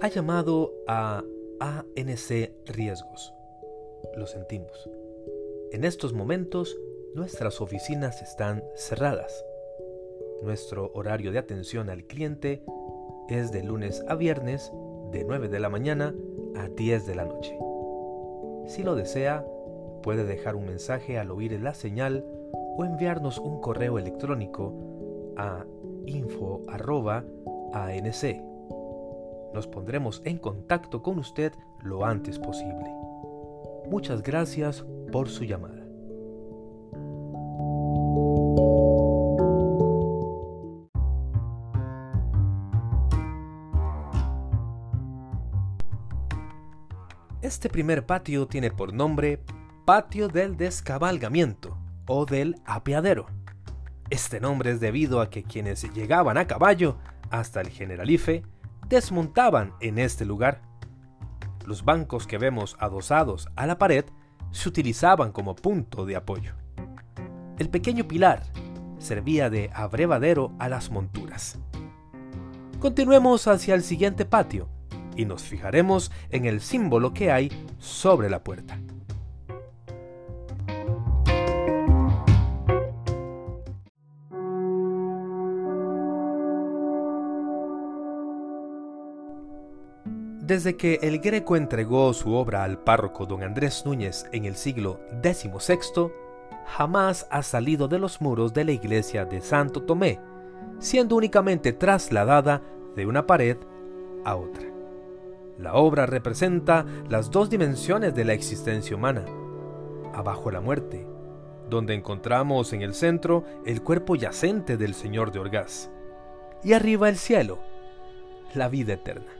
ha llamado a ANC Riesgos. Lo sentimos. En estos momentos, nuestras oficinas están cerradas. Nuestro horario de atención al cliente es de lunes a viernes de 9 de la mañana a 10 de la noche. Si lo desea, puede dejar un mensaje al oír la señal o enviarnos un correo electrónico a info.anc. Nos pondremos en contacto con usted lo antes posible. Muchas gracias por su llamada. Este primer patio tiene por nombre Patio del Descabalgamiento o del Apeadero. Este nombre es debido a que quienes llegaban a caballo hasta el Generalife desmontaban en este lugar. Los bancos que vemos adosados a la pared se utilizaban como punto de apoyo. El pequeño pilar servía de abrevadero a las monturas. Continuemos hacia el siguiente patio y nos fijaremos en el símbolo que hay sobre la puerta. Desde que el Greco entregó su obra al párroco don Andrés Núñez en el siglo XVI, jamás ha salido de los muros de la iglesia de Santo Tomé, siendo únicamente trasladada de una pared a otra. La obra representa las dos dimensiones de la existencia humana. Abajo la muerte, donde encontramos en el centro el cuerpo yacente del Señor de Orgaz, y arriba el cielo, la vida eterna.